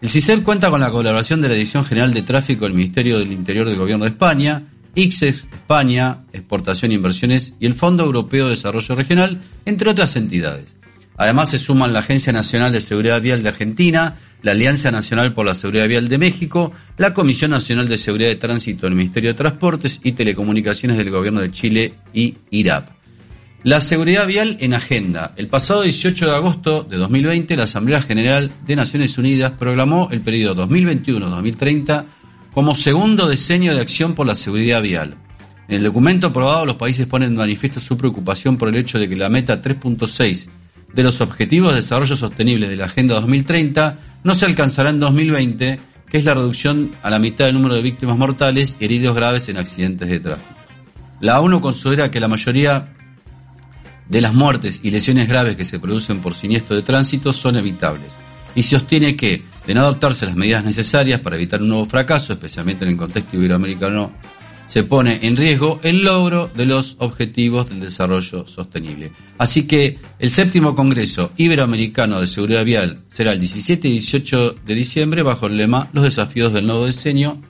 El CISEP cuenta con la colaboración de la Dirección General de Tráfico del Ministerio del Interior del Gobierno de España, ICSES España, Exportación e Inversiones y el Fondo Europeo de Desarrollo Regional, entre otras entidades. Además se suman la Agencia Nacional de Seguridad Vial de Argentina, la Alianza Nacional por la Seguridad Vial de México, la Comisión Nacional de Seguridad de Tránsito del Ministerio de Transportes y Telecomunicaciones del Gobierno de Chile y IRAP. La seguridad vial en agenda. El pasado 18 de agosto de 2020, la Asamblea General de Naciones Unidas programó el periodo 2021-2030 como segundo diseño de acción por la seguridad vial. En el documento aprobado, los países ponen en manifiesto su preocupación por el hecho de que la meta 3.6 de los Objetivos de Desarrollo Sostenible de la Agenda 2030 no se alcanzará en 2020, que es la reducción a la mitad del número de víctimas mortales y heridos graves en accidentes de tráfico. La ONU considera que la mayoría de las muertes y lesiones graves que se producen por siniestro de tránsito son evitables y se sostiene que, de no adoptarse las medidas necesarias para evitar un nuevo fracaso, especialmente en el contexto iberoamericano, se pone en riesgo el logro de los objetivos del desarrollo sostenible. Así que el séptimo Congreso Iberoamericano de Seguridad Vial será el 17 y 18 de diciembre bajo el lema Los desafíos del nuevo diseño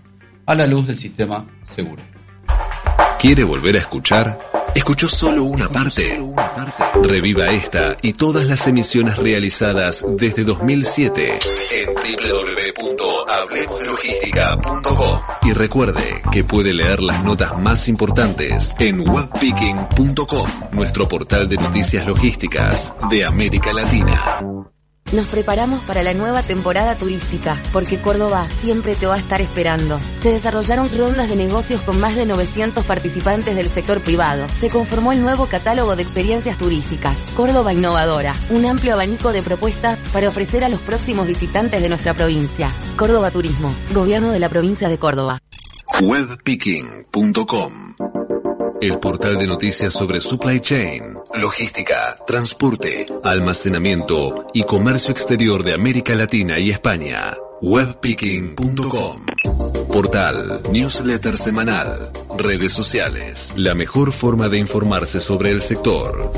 a la luz del sistema seguro. ¿Quiere volver a escuchar? ¿Escuchó solo una parte? Reviva esta y todas las emisiones realizadas desde 2007 en www.hablemosdelogística.com y recuerde que puede leer las notas más importantes en webpicking.com, nuestro portal de noticias logísticas de América Latina. Nos preparamos para la nueva temporada turística, porque Córdoba siempre te va a estar esperando. Se desarrollaron rondas de negocios con más de 900 participantes del sector privado. Se conformó el nuevo catálogo de experiencias turísticas. Córdoba Innovadora, un amplio abanico de propuestas para ofrecer a los próximos visitantes de nuestra provincia. Córdoba Turismo, Gobierno de la provincia de Córdoba. Webpicking.com el portal de noticias sobre supply chain, logística, transporte, almacenamiento y comercio exterior de América Latina y España. Webpicking.com Portal, newsletter semanal, redes sociales, la mejor forma de informarse sobre el sector.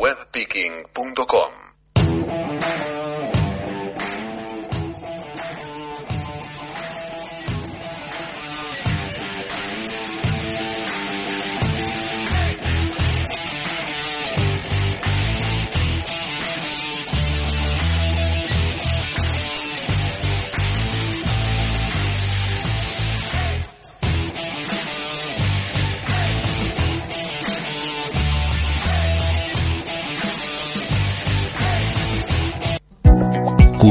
Webpicking.com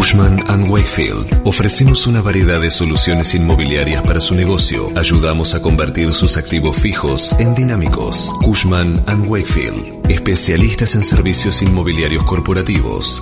Cushman ⁇ Wakefield. Ofrecemos una variedad de soluciones inmobiliarias para su negocio. Ayudamos a convertir sus activos fijos en dinámicos. Cushman ⁇ Wakefield. Especialistas en servicios inmobiliarios corporativos.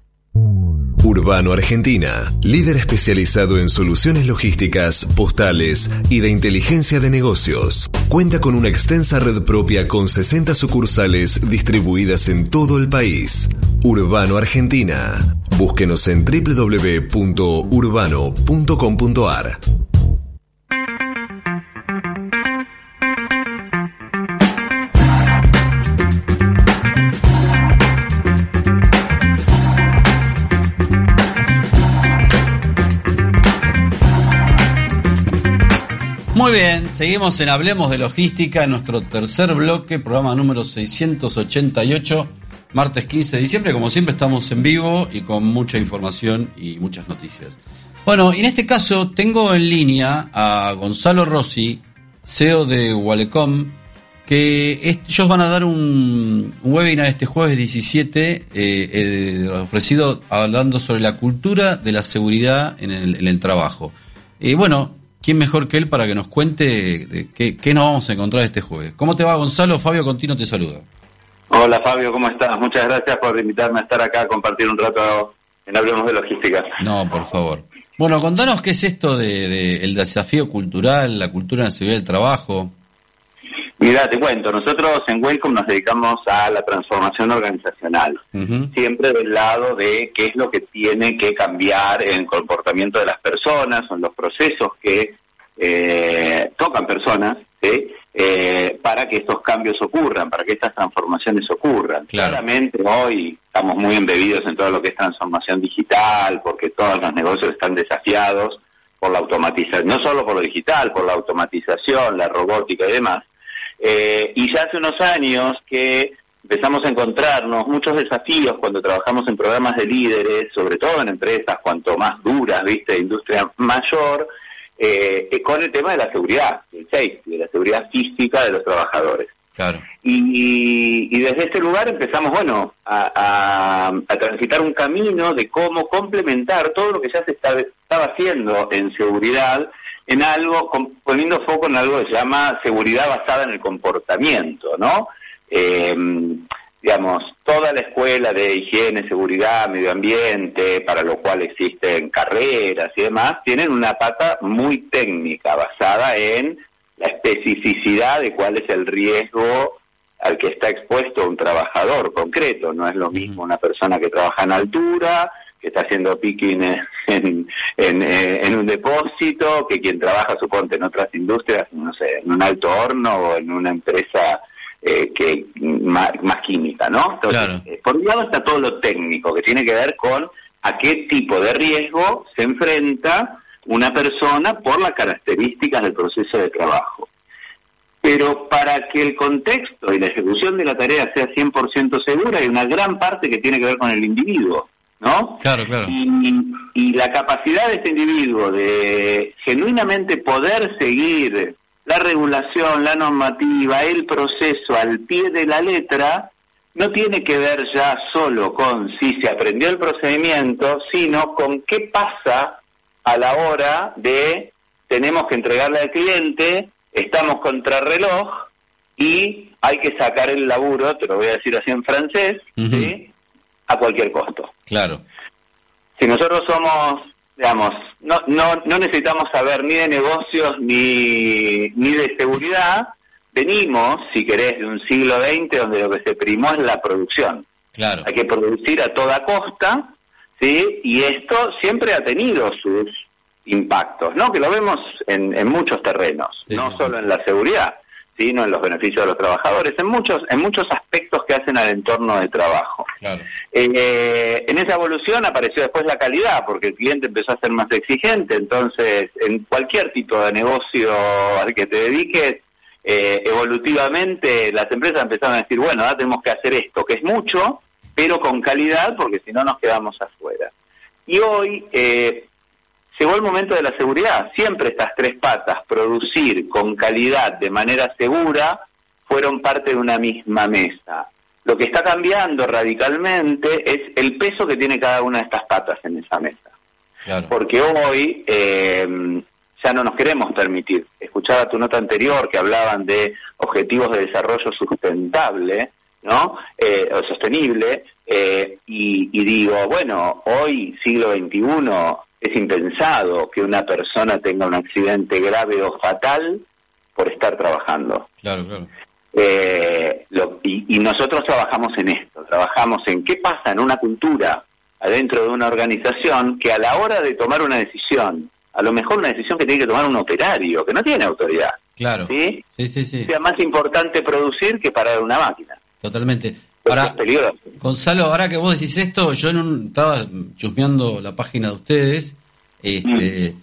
Urbano Argentina, líder especializado en soluciones logísticas, postales y de inteligencia de negocios. Cuenta con una extensa red propia con 60 sucursales distribuidas en todo el país. Urbano Argentina. Búsquenos en www.urbano.com.ar. Muy bien, seguimos en Hablemos de Logística, en nuestro tercer bloque, programa número 688. martes 15 de diciembre. Como siempre estamos en vivo y con mucha información y muchas noticias. Bueno, en este caso tengo en línea a Gonzalo Rossi, CEO de Walecom, que ellos van a dar un, webinar este jueves 17 eh, eh, ofrecido hablando sobre la cultura de la seguridad en el, trabajo. Y bueno, ¿quién mejor que él para que nos cuente qué, qué nos vamos a encontrar este jueves? ¿Cómo te va Gonzalo? Fabio Contino te saluda. Hola Fabio, ¿cómo estás? Muchas gracias por invitarme a estar acá a compartir un rato en Hablemos de Logística. No, por favor. Bueno, contanos qué es esto de, el desafío cultural, la cultura de la seguridad del trabajo. Mira, te cuento, nosotros en Welcome nos dedicamos a la transformación organizacional, siempre del lado de qué es lo que tiene que cambiar en el comportamiento de las personas, son los procesos que eh, tocan personas, eh, para que estos cambios ocurran, para que estas transformaciones ocurran. Claramente hoy estamos muy embebidos en todo lo que es transformación digital, porque todos los negocios están desafiados por la automatización, no solo por lo digital, por la automatización, la robótica y demás. Eh, y ya hace unos años que empezamos a encontrarnos muchos desafíos cuando trabajamos en programas de líderes, sobre todo en empresas cuanto más duras, viste, industria mayor, eh, con el tema de la seguridad, el safety, de la seguridad física de los trabajadores. Claro. Y, desde este lugar empezamos, bueno, a, transitar un camino de cómo complementar todo lo que ya se estaba haciendo en seguridad en algo, poniendo foco en algo que se llama seguridad basada en el comportamiento, ¿no? Eh, digamos, toda la escuela de higiene, seguridad, medio ambiente, para lo cual existen carreras y demás, tienen una pata muy técnica, basada en la especificidad de cuál es el riesgo al que está expuesto un trabajador concreto. No es lo mismo una persona que trabaja en altura, que está haciendo picking en, eh, en, un depósito, que quien trabaja, suponte, en otras industrias, no sé, en un alto horno o en una empresa eh, que más, química, ¿no? Entonces, eh, por un lado está todo lo técnico, que tiene que ver con a qué tipo de riesgo se enfrenta una persona por las características del proceso de trabajo. Pero para que el contexto y la ejecución de la tarea sea 100% segura, hay una gran parte que tiene que ver con el individuo. ¿No? Claro, claro. Y, la capacidad de este individuo de genuinamente poder seguir la regulación, la normativa, el proceso al pie de la letra, no tiene que ver ya solo con si se aprendió el procedimiento, sino con qué pasa a la hora de tenemos que entregarle al cliente, estamos contra reloj y hay que sacar el laburo, te lo voy a decir así en francés, ¿sí? a cualquier costo. Claro. Si nosotros somos, digamos, no, no, no necesitamos saber ni de negocios ni, ni de seguridad, venimos, si querés, de un siglo XX donde lo que se primó es la producción. Claro. Hay que producir a toda costa, ¿sí? Y esto siempre ha tenido sus impactos, ¿no? Que lo vemos en, en muchos terrenos, no solo en la seguridad sino en los beneficios de los trabajadores, en muchos, en muchos aspectos que hacen al entorno de trabajo. Eh, en esa evolución apareció después la calidad, porque el cliente empezó a ser más exigente, entonces en cualquier tipo de negocio al que te dediques, eh, evolutivamente las empresas empezaron a decir, bueno, ahora tenemos que hacer esto, que es mucho, pero con calidad, porque si no nos quedamos afuera. Y hoy eh, Llegó el momento de la seguridad. Siempre estas tres patas, producir con calidad, de manera segura, fueron parte de una misma mesa. Lo que está cambiando radicalmente es el peso que tiene cada una de estas patas en esa mesa. Porque hoy eh, ya no nos queremos permitir. Escuchaba tu nota anterior que hablaban de objetivos de desarrollo sustentable, ¿no? Eh, o sostenible, eh, y, y, digo, bueno, hoy, siglo XXI, es impensado que una persona tenga un accidente grave o fatal por estar trabajando. Claro, claro. Eh, y, nosotros trabajamos en esto, trabajamos en qué pasa en una cultura adentro de una organización que a la hora de tomar una decisión, a lo mejor una decisión que tiene que tomar un operario, que no tiene autoridad, claro. ¿sí? Sí, sí, sí. sea más importante producir que parar una máquina. Totalmente. Ahora, Gonzalo, ahora que vos decís esto, yo estaba chusmeando la página de ustedes este,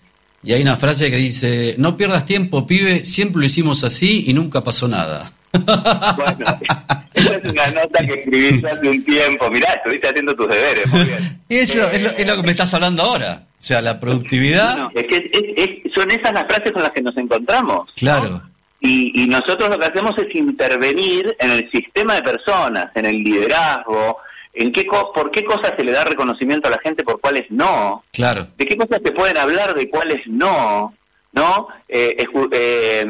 y hay una frase que dice, no pierdas tiempo, pibe, siempre lo hicimos así y nunca pasó nada. bueno, *laughs* esa es una nota que escribiste hace un tiempo. Mirá, estuviste haciendo tus deberes, muy bien. *laughs* Eso es, lo, es lo que me estás hablando ahora. O sea, la productividad. es que es, es, son esas las frases con las que nos encontramos. Claro. Y, y nosotros lo que hacemos es intervenir en el sistema de personas, en el liderazgo, en qué por qué cosas se le da reconocimiento a la gente, por cuáles no. Claro. De qué cosas se pueden hablar, de cuáles no. ¿no? Eh, eh,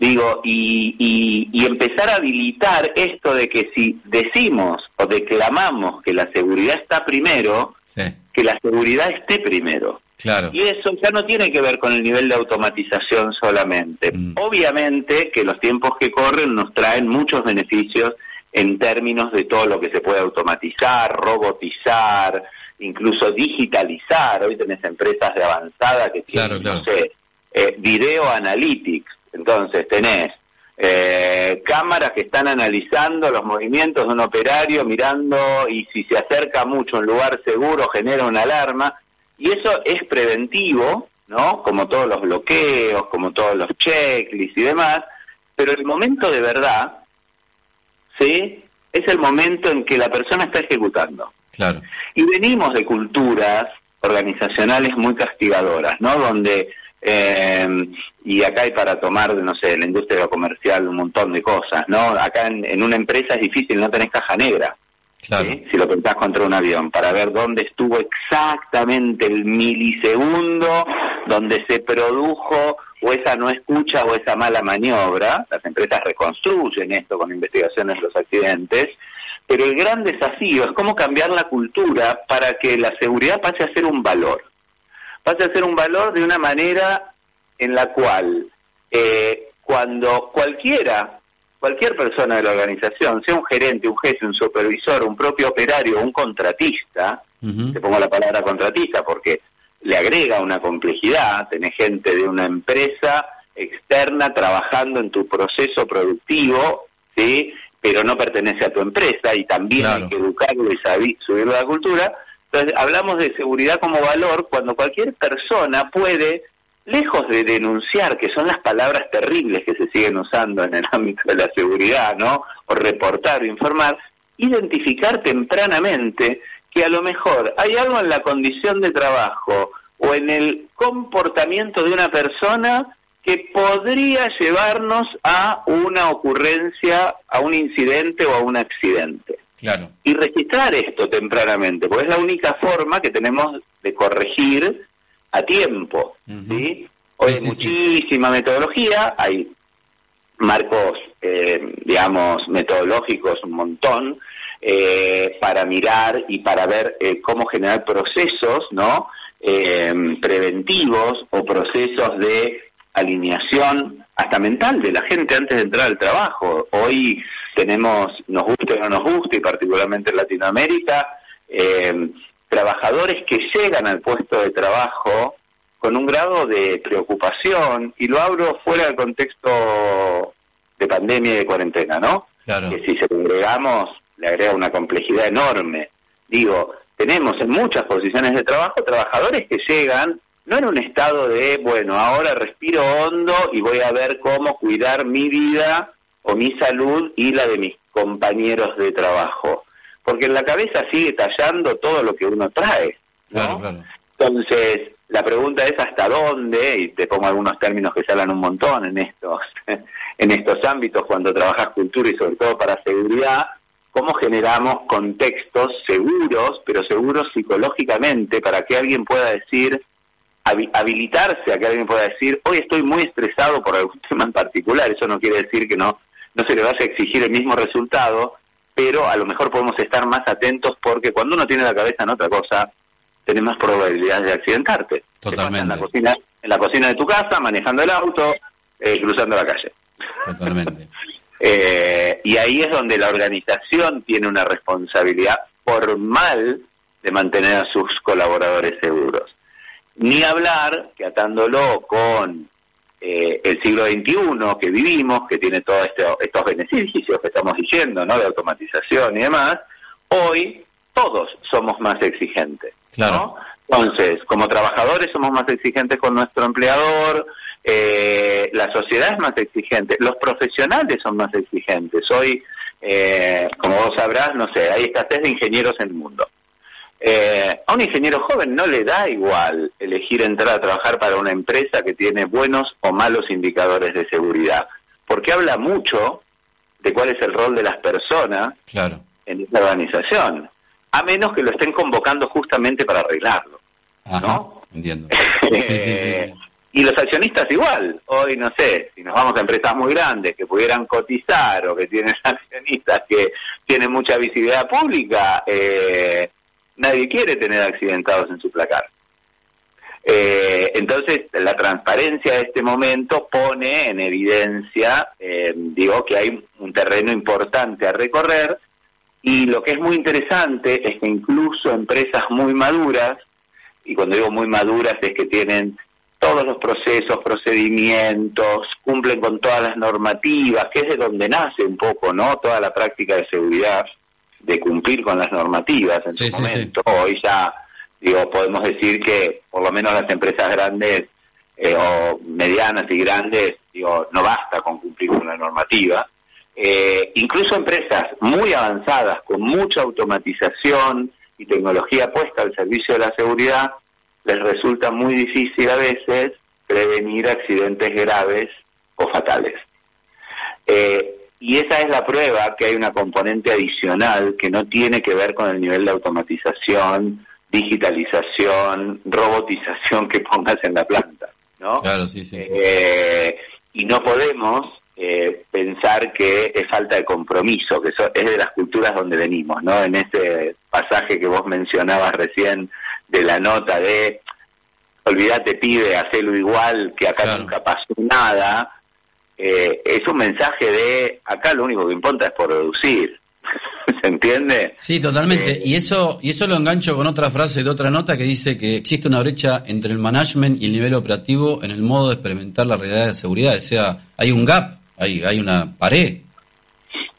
digo, y, y, y, empezar a habilitar esto de que si decimos o declamamos que la seguridad está primero, que la seguridad esté primero. Claro. Y eso ya no tiene que ver con el nivel de automatización solamente. Mm. Obviamente que los tiempos que corren nos traen muchos beneficios en términos de todo lo que se puede automatizar, robotizar, incluso digitalizar. Hoy tenés empresas de avanzada que tienen, no sé, eh, video analytics. Entonces tenés eh, cámaras que están analizando los movimientos de un operario, mirando y si se acerca mucho a un lugar seguro genera una alarma. Y eso es preventivo, ¿no? Como todos los bloqueos, como todos los checklists y demás. Pero el momento de verdad, ¿sí? Es el momento en que la persona está ejecutando. Claro. Y venimos de culturas organizacionales muy castigadoras, ¿no? Donde eh, y acá hay para tomar, no sé, la industria comercial un montón de cosas, ¿no? Acá en, una empresa es difícil, no tenés caja negra. Claro. Si lo pensás contra un avión, para ver dónde estuvo exactamente el milisegundo donde se produjo o esa no escucha o esa mala maniobra. Las empresas reconstruyen esto con investigaciones de los accidentes. Pero el gran desafío es cómo cambiar la cultura para que la seguridad pase a ser un valor pasa a ser un valor de una manera en la cual eh, cuando cualquiera, cualquier persona de la organización, sea un gerente, un jefe, un supervisor, un propio operario, un contratista, te pongo la palabra contratista porque le agrega una complejidad, tenés gente de una empresa externa trabajando en tu proceso productivo, ¿sí? pero no pertenece a tu empresa y también hay que educarlo y subirlo a la cultura, entonces, hablamos de seguridad como valor cuando cualquier persona puede, lejos de denunciar, que son las palabras terribles que se siguen usando en el *laughs* ámbito de la seguridad, ¿no? O reportar o informar, identificar tempranamente que a lo mejor hay algo en la condición de trabajo o en el comportamiento de una persona que podría llevarnos a una ocurrencia, a un incidente o a un accidente. Y registrar esto tempranamente, porque es la única forma que tenemos de corregir a tiempo. ¿sí? Hoy hay muchísima metodología, hay marcos, eh, digamos, metodológicos un montón eh, para mirar y para ver eh, cómo generar procesos, ¿no? preventivos o procesos de alineación hasta mental de la gente antes de entrar al trabajo. Hoy tenemos, nos guste o no nos guste, y particularmente en Latinoamérica, eh, trabajadores que llegan al puesto de trabajo con un grado de preocupación, y lo abro fuera del contexto de pandemia y de cuarentena, ¿no? Que si se agregamos, le agrega una complejidad enorme. Digo, tenemos en muchas posiciones de trabajo trabajadores que llegan no en un estado de, bueno, ahora respiro hondo y voy a ver cómo cuidar mi vida o mi salud y la de mis compañeros de trabajo. Porque en la cabeza sigue tallando todo lo que uno trae. Entonces, la pregunta es hasta dónde, y te pongo algunos términos que se hablan un montón en estos, *laughs* en estos ámbitos cuando trabajas cultura y sobre todo para seguridad, cómo generamos contextos seguros, pero seguros psicológicamente, para que alguien pueda decir, habilitarse a que alguien pueda decir, hoy estoy muy estresado por algún *laughs* tema en particular, eso no quiere decir que no no se le vaya a exigir el mismo resultado, pero a lo mejor podemos estar más atentos porque cuando uno tiene la cabeza en otra cosa, tenés más probabilidades de accidentarte. Totalmente. En la cocina, en la cocina de tu casa, manejando el auto, eh, cruzando la calle. Totalmente. *laughs* eh, y ahí es donde la organización tiene una responsabilidad formal de mantener a sus colaboradores seguros. Ni hablar que atándolo con eh, el siglo XXI que vivimos, que tiene todos estos beneficios que estamos diciendo, ¿no? De automatización y demás, hoy todos somos más exigentes. Claro. Entonces, como trabajadores somos más exigentes con nuestro empleador, eh, la sociedad es más exigente, los profesionales son más exigentes. Hoy, eh, como vos sabrás, no sé, hay escasez de ingenieros en el mundo. Eh, a un ingeniero joven no le da igual elegir entrar a trabajar para una empresa que tiene buenos o malos indicadores de seguridad, porque habla mucho de cuál es el rol de las personas en esa organización, a menos que lo estén convocando justamente para arreglarlo. ¿no? entiendo. *laughs* Y los accionistas igual. Hoy, no sé, si nos vamos a empresas muy grandes que pudieran cotizar o que tienen *laughs* accionistas que tienen mucha visibilidad pública, eh, nadie quiere tener accidentados en su placar. Eh, entonces, la transparencia de este momento pone en evidencia, eh, digo, que hay un terreno importante a recorrer y lo que es muy interesante es que incluso empresas muy maduras, y cuando digo muy maduras es que tienen todos los procesos, procedimientos, cumplen con todas las normativas, que es de donde nace un poco, ¿no? Toda la práctica de seguridad, de cumplir con las normativas en su momento. Hoy ya, digo, podemos decir que por lo menos las empresas grandes eh, o medianas y grandes, digo, no basta con cumplir con la normativa. Eh, incluso empresas muy avanzadas, con mucha automatización y tecnología puesta al servicio de la seguridad, les resulta muy difícil a veces prevenir accidentes graves o fatales. Eh, y esa es la prueba que hay una componente adicional que no tiene que ver con el nivel de automatización, digitalización, robotización que pongas en la planta, ¿no? Claro, sí, sí. Eh, y no podemos eh, pensar que es falta de compromiso, que eso es de las culturas donde venimos, ¿no? En ese pasaje que vos mencionabas recién de la nota de olvídate pibe, hacelo igual, que acá nunca pasó nada, eh, es un mensaje de acá lo único que importa es producir. *laughs* ¿Se entiende? Sí, totalmente. Eh, y eso y eso lo engancho con otra frase de otra nota que dice que existe una brecha entre el management y el nivel operativo en el modo de experimentar la realidad de seguridad. O sea, hay un gap, hay, hay una pared.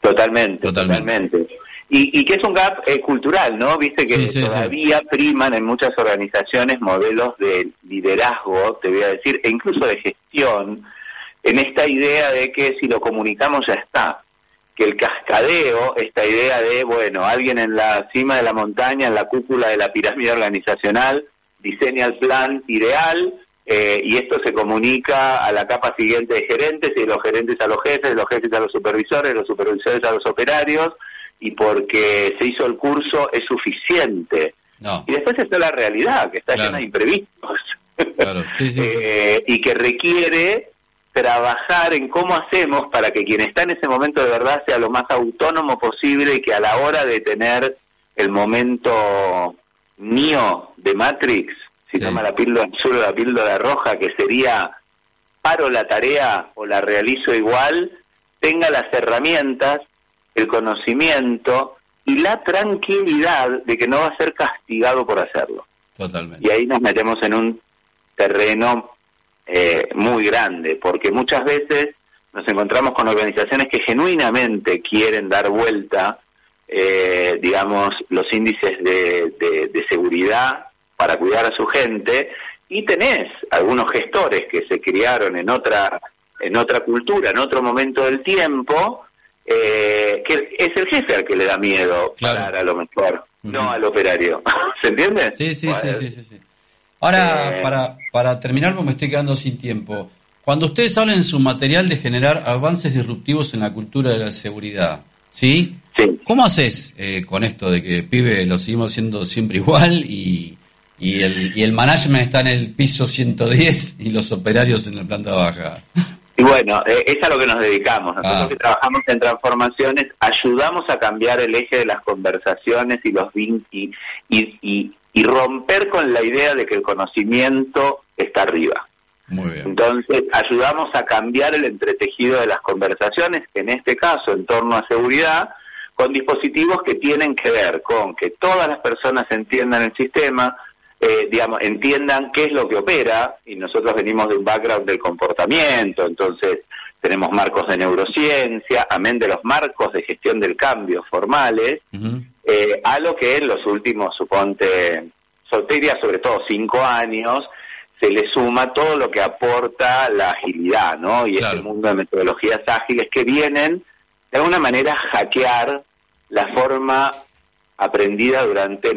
Totalmente, totalmente. Y, que es un gap eh, cultural, ¿no? Viste que todavía priman en muchas organizaciones modelos de liderazgo, te voy a decir, e incluso de gestión, en esta idea de que si lo comunicamos ya está. Que el cascadeo, esta idea de, bueno, alguien en la cima de la montaña, en la cúpula de la pirámide organizacional, diseña el plan ideal, eh, y esto se comunica a la capa siguiente de gerentes y de los gerentes a los jefes, los jefes a los supervisores, los supervisores a los operarios, y porque se hizo el curso es suficiente. Y después está la realidad, que está llena de imprevistos. *laughs* Eh, y que requiere trabajar en cómo hacemos para que quien está en ese momento de verdad sea lo más autónomo posible y que a la hora de tener el momento mío de Matrix, si toma la píldora azul o la píldora roja, que sería paro la tarea o la realizo igual, tenga las herramientas el conocimiento y la tranquilidad de que no va a ser castigado por hacerlo. Totalmente. Y ahí nos metemos en un terreno eh, muy grande, porque muchas veces nos encontramos con organizaciones que genuinamente quieren dar vuelta, eh, digamos, los índices de, de seguridad para cuidar a su gente, y tenés algunos gestores que se criaron en otra en otra cultura, en otro momento del tiempo, eh, que es el jefe al que le da miedo claro. a lo mejor, no al operario. *laughs* ¿Se entiende? Sí, sí, sí, sí, sí, Ahora, eh, para, para terminar, porque me estoy quedando sin tiempo, cuando ustedes hablan en su material de generar avances disruptivos en la cultura de la seguridad, ¿sí? sí. ¿Cómo haces eh, con esto de que, pibe, lo seguimos haciendo siempre igual y, y, el, y el management está en el piso 110 y los operarios en la planta baja? Y bueno, eh, es a lo que nos dedicamos. Nosotros ah. que trabajamos en transformaciones, ayudamos a cambiar el eje de las conversaciones y los y, y, y, romper con la idea de que el conocimiento está arriba. Muy bien. Entonces, ayudamos a cambiar el entretejido de las conversaciones, en este caso en torno a seguridad, con dispositivos que tienen que ver con que todas las personas entiendan el sistema, eh, digamos, entiendan qué es lo que opera, y nosotros venimos de un background del comportamiento, entonces tenemos marcos de neurociencia, amén de los marcos de gestión del cambio formales, eh, a lo que en los últimos, suponte, soltería sobre todo cinco años, se le suma todo lo que aporta la agilidad, ¿no? Y este mundo de metodologías ágiles que vienen de alguna manera a hackear la forma aprendida durante,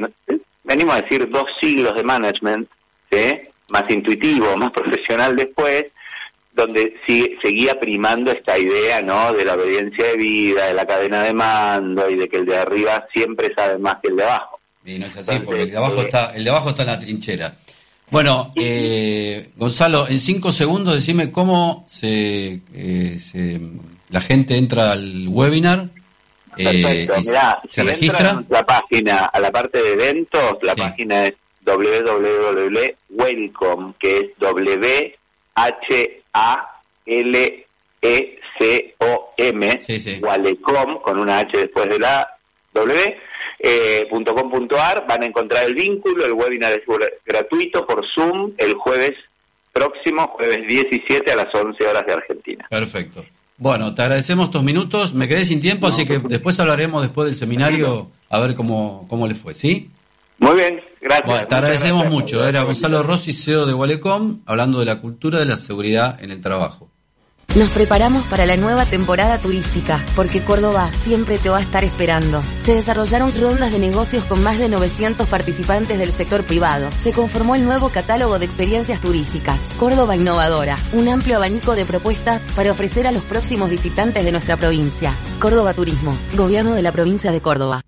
venimos a decir, dos siglos de management, ¿sí? más intuitivo, más profesional después, donde sigue, seguía primando esta idea ¿no? de la obediencia de vida, de la cadena de mando y de que el de arriba siempre sabe más que el de abajo. Y no es así, porque el de abajo, eh, está, el de abajo está en la trinchera. Bueno, eh, Gonzalo, en cinco segundos decime cómo se, eh, se, la gente entra al webinar. Perfecto, mirá, se si registra. la página, a la parte de eventos, la página es www.welcome, que es W H A L E C O M, sí, con una H después de la W eh, .com.ar, van a encontrar el vínculo, el webinar es gratuito por Zoom el jueves próximo, jueves 17 a las 11 horas de Argentina. Perfecto. Bueno, te agradecemos estos minutos, me quedé sin tiempo, así que después hablaremos después del seminario a ver cómo, cómo le fue, ¿sí? Muy bien, gracias. te agradecemos mucho. Era Gonzalo Rossi, CEO de Walecom, hablando de la cultura de la seguridad en el trabajo. Nos preparamos para la nueva temporada turística, porque Córdoba siempre te va a estar esperando. Se desarrollaron rondas de negocios con más de 900 participantes del sector privado. Se conformó el nuevo catálogo de experiencias turísticas, Córdoba Innovadora, un amplio abanico de propuestas para ofrecer a los próximos visitantes de nuestra provincia. Córdoba Turismo, Gobierno de la provincia de Córdoba.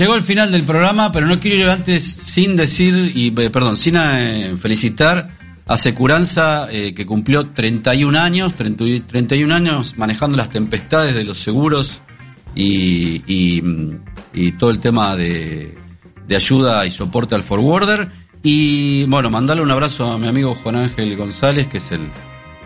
Llegó el final del programa, pero no quiero ir antes sin decir, y eh, perdón, sin eh, felicitar a Securanza, eh, que cumplió 31 años, 31 años manejando las tempestades de los seguros y, y, todo el tema de, de, ayuda y soporte al forwarder. Y bueno, mandarle un abrazo a mi amigo Juan Ángel González, que es el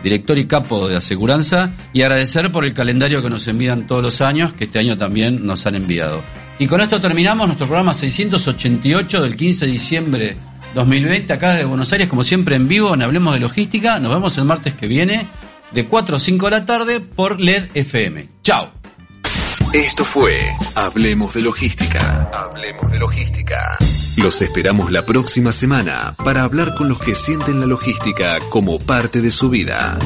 director y capo de Aseguranza, y agradecer por el calendario que nos envían todos los años, que este año también nos han enviado. Y con esto terminamos nuestro programa 688 del 15 de diciembre 2020, acá de Buenos Aires, como siempre en vivo, en Hablemos de Logística. Nos vemos el martes que viene, de 4 a 5 de la tarde, por LED FM. ¡Chao! Esto fue Hablemos de Logística. Hablemos de Logística. Los esperamos la próxima semana para hablar con los que sienten la logística como parte de su vida.